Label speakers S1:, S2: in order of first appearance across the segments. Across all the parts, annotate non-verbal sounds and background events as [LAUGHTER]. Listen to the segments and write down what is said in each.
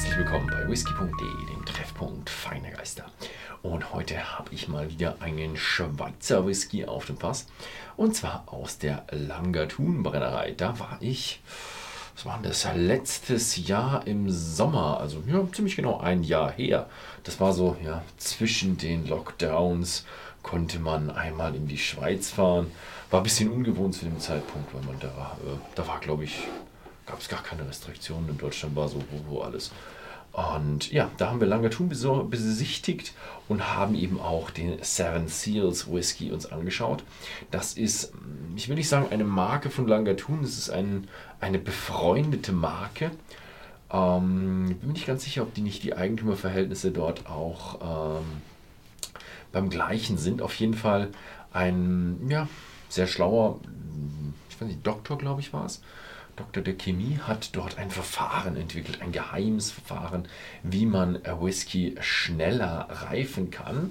S1: herzlich willkommen bei whisky.de, dem Treffpunkt feiner Geister. Und heute habe ich mal wieder einen Schweizer Whisky auf dem Fass. Und zwar aus der Langatun Brennerei. Da war ich, was war das, letztes Jahr im Sommer, also ja, ziemlich genau ein Jahr her. Das war so, ja, zwischen den Lockdowns konnte man einmal in die Schweiz fahren. War ein bisschen ungewohnt zu dem Zeitpunkt, weil man da, äh, da war, glaube ich, gab es gar keine Restriktionen. In Deutschland war so wo, wo alles. Und ja, da haben wir Langatun besichtigt und haben eben auch den Seven Seals Whisky uns angeschaut. Das ist, ich will nicht sagen eine Marke von Langatun, das ist ein, eine befreundete Marke. Ähm, bin nicht ganz sicher, ob die nicht die Eigentümerverhältnisse dort auch ähm, beim gleichen sind. Auf jeden Fall ein ja, sehr schlauer, ich weiß nicht, Doktor, glaube ich, war es Doktor der Chemie hat dort ein Verfahren entwickelt, ein geheimes Verfahren, wie man Whisky schneller reifen kann.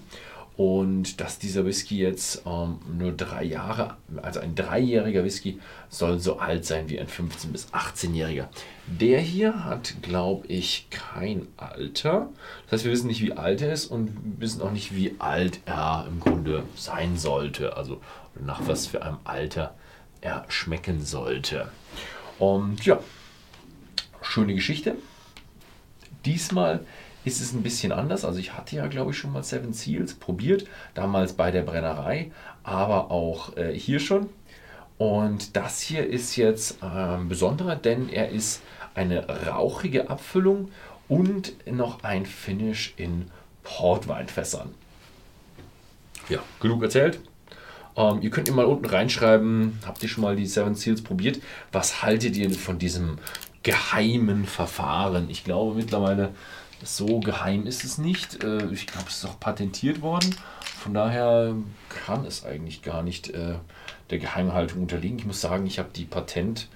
S1: Und dass dieser Whisky jetzt ähm, nur drei Jahre, also ein dreijähriger Whisky, soll so alt sein wie ein 15- bis 18-jähriger. Der hier hat, glaube ich, kein Alter. Das heißt, wir wissen nicht, wie alt er ist und wissen auch nicht, wie alt er im Grunde sein sollte. Also nach was für einem Alter er schmecken sollte. Und ja, schöne Geschichte. Diesmal ist es ein bisschen anders. Also ich hatte ja, glaube ich, schon mal Seven Seals probiert, damals bei der Brennerei, aber auch äh, hier schon. Und das hier ist jetzt äh, besonderer, denn er ist eine rauchige Abfüllung und noch ein Finish in Portweinfässern. Ja, genug erzählt. Ähm, ihr könnt ihr mal unten reinschreiben, habt ihr schon mal die Seven Seals probiert? Was haltet ihr von diesem geheimen Verfahren? Ich glaube mittlerweile, so geheim ist es nicht. Äh, ich glaube, es ist auch patentiert worden. Von daher kann es eigentlich gar nicht äh, der Geheimhaltung unterliegen. Ich muss sagen, ich habe die Patent,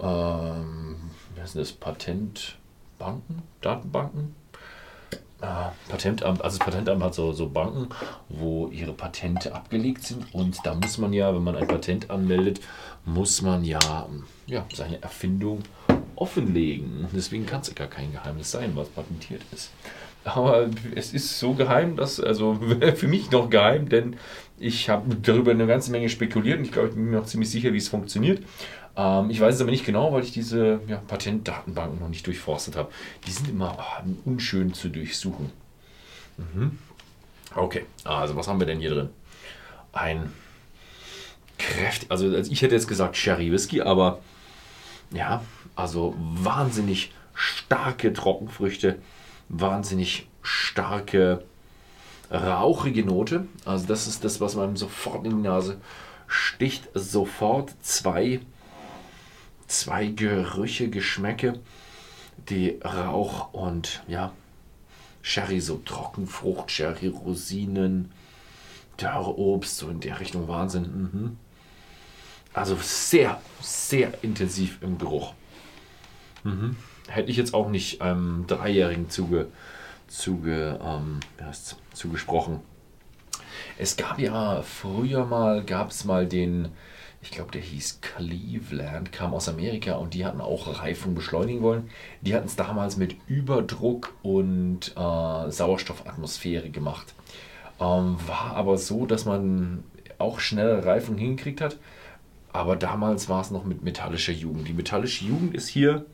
S1: ähm, wie heißt das, Patentbanken, Datenbanken, Patentamt, also das Patentamt hat so, so Banken, wo ihre Patente abgelegt sind und da muss man ja, wenn man ein Patent anmeldet, muss man ja, ja seine Erfindung offenlegen. Deswegen kann es gar kein Geheimnis sein, was patentiert ist. Aber es ist so geheim, dass, also [LAUGHS] für mich noch geheim, denn ich habe darüber eine ganze Menge spekuliert und ich glaube, ich bin mir noch ziemlich sicher, wie es funktioniert. Ähm, ich weiß es aber nicht genau, weil ich diese ja, Patentdatenbanken noch nicht durchforstet habe. Die sind immer oh, unschön zu durchsuchen. Mhm. Okay, also was haben wir denn hier drin? Ein kräftig, also ich hätte jetzt gesagt Sherry Whisky, aber ja, also wahnsinnig starke Trockenfrüchte, wahnsinnig starke rauchige Note. Also das ist das, was man sofort in die Nase sticht. Sofort zwei zwei Gerüche, Geschmäcke, die Rauch und ja, Sherry, so Trockenfrucht, Sherry, Rosinen, Dörrobst, so in der Richtung Wahnsinn. Mhm. Also sehr, sehr intensiv im Geruch. Mhm. Hätte ich jetzt auch nicht einem Dreijährigen zuge, zuge, ähm, zugesprochen. Es gab ja früher mal, gab es mal den ich glaube, der hieß Cleveland, kam aus Amerika und die hatten auch Reifung beschleunigen wollen. Die hatten es damals mit Überdruck und äh, Sauerstoffatmosphäre gemacht. Ähm, war aber so, dass man auch schnelle Reifung hingekriegt hat. Aber damals war es noch mit metallischer Jugend. Die metallische Jugend ist hier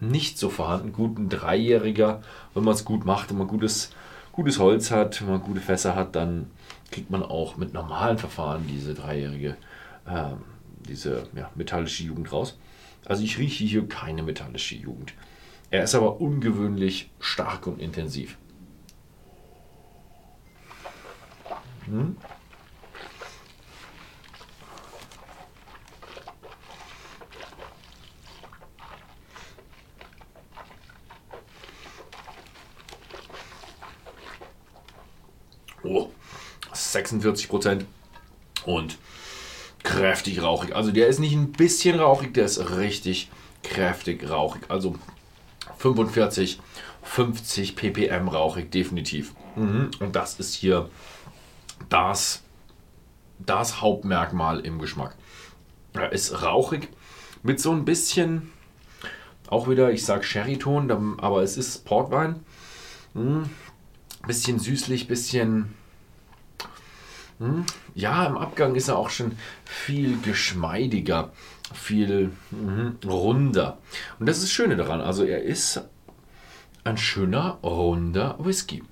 S1: nicht so vorhanden. Gut, ein Dreijähriger, wenn man es gut macht, wenn man gutes, gutes Holz hat, wenn man gute Fässer hat, dann kriegt man auch mit normalen Verfahren diese dreijährige äh, diese ja, metallische Jugend raus. Also ich rieche hier keine metallische Jugend. Er ist aber ungewöhnlich stark und intensiv. Hm? Oh, 46 Prozent. Und kräftig rauchig. Also der ist nicht ein bisschen rauchig, der ist richtig kräftig rauchig. Also 45, 50 ppm rauchig, definitiv. Mhm. Und das ist hier das, das Hauptmerkmal im Geschmack. Er ist rauchig mit so ein bisschen, Auch wieder, ich sage Sherry-Ton, aber es ist Portwein. Hm. Bisschen süßlich, bisschen. Hm. Ja, im Abgang ist er auch schon viel geschmeidiger, viel hm, runder. Und das ist das Schöne daran. Also, er ist ein schöner, runder Whisky.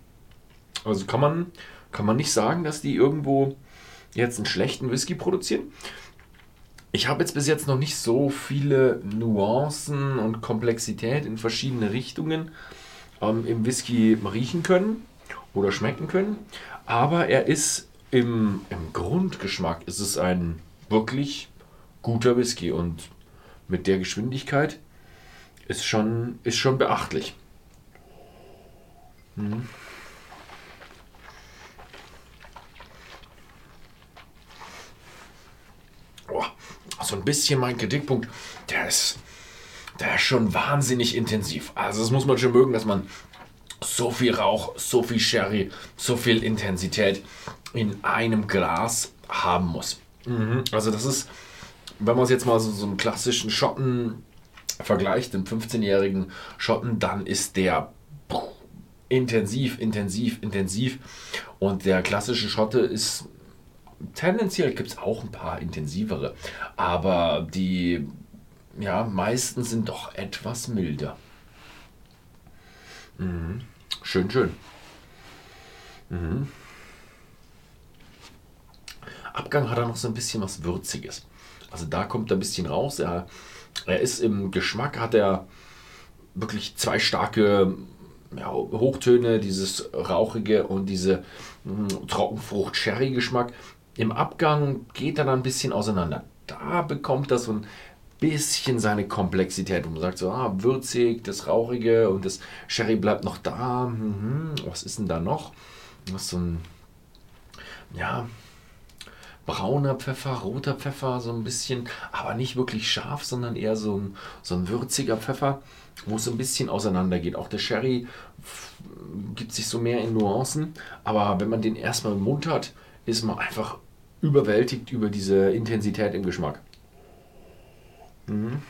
S1: Also kann man, kann man nicht sagen, dass die irgendwo jetzt einen schlechten Whisky produzieren. Ich habe jetzt bis jetzt noch nicht so viele Nuancen und Komplexität in verschiedene Richtungen ähm, im Whisky riechen können oder schmecken können. Aber er ist im, im Grundgeschmack ist es ein wirklich guter Whisky und mit der Geschwindigkeit ist schon, ist schon beachtlich. Mhm. Oh, so ein bisschen mein Kritikpunkt, der ist, der ist schon wahnsinnig intensiv. Also das muss man schon mögen, dass man so viel Rauch, so viel Sherry, so viel Intensität in einem Glas haben muss. Mhm. Also das ist, wenn man es jetzt mal so, so einen klassischen Schotten vergleicht, den 15-jährigen Schotten, dann ist der intensiv, intensiv, intensiv. Und der klassische Schotte ist tendenziell gibt es auch ein paar intensivere, aber die ja, meisten sind doch etwas milder. Mhm. Schön, schön. Mhm. Abgang hat er noch so ein bisschen was Würziges. Also da kommt er ein bisschen raus. Er, er ist im Geschmack, hat er wirklich zwei starke ja, Hochtöne, dieses rauchige und diese hm, Trockenfrucht-Sherry-Geschmack. Im Abgang geht er dann ein bisschen auseinander. Da bekommt er so ein bisschen seine Komplexität. Und man sagt so, ah, würzig, das Rauchige und das Sherry bleibt noch da. Mhm, was ist denn da noch? Das ist so ein, ja, brauner Pfeffer, roter Pfeffer, so ein bisschen, aber nicht wirklich scharf, sondern eher so ein, so ein würziger Pfeffer, wo es so ein bisschen auseinander geht. Auch der Sherry gibt sich so mehr in Nuancen, aber wenn man den erstmal im Mund hat, ist man einfach überwältigt über diese Intensität im Geschmack. Mhm.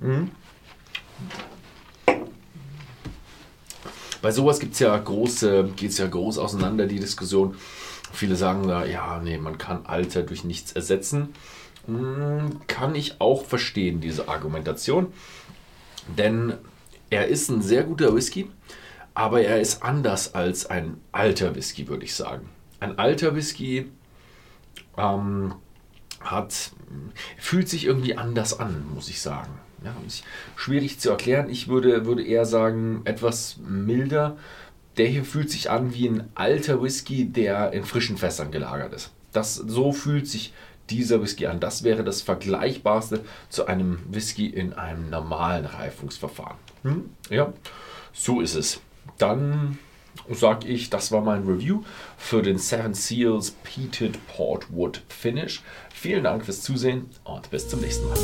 S1: Mhm. Bei sowas gibt es ja große, geht es ja groß auseinander, die Diskussion. Viele sagen da, ja, nee, man kann Alter durch nichts ersetzen. Mhm, kann ich auch verstehen, diese Argumentation. Denn er ist ein sehr guter Whisky, aber er ist anders als ein alter Whisky, würde ich sagen. Ein alter Whisky ähm, hat, fühlt sich irgendwie anders an, muss ich sagen. Ja, schwierig zu erklären. Ich würde, würde eher sagen, etwas milder. Der hier fühlt sich an wie ein alter Whisky, der in frischen Fässern gelagert ist. Das, so fühlt sich dieser Whisky an. Das wäre das Vergleichbarste zu einem Whisky in einem normalen Reifungsverfahren. Hm? Ja, so ist es. Dann sage ich, das war mein Review für den Seven Seals Peated Portwood Finish. Vielen Dank fürs Zusehen und bis zum nächsten Mal.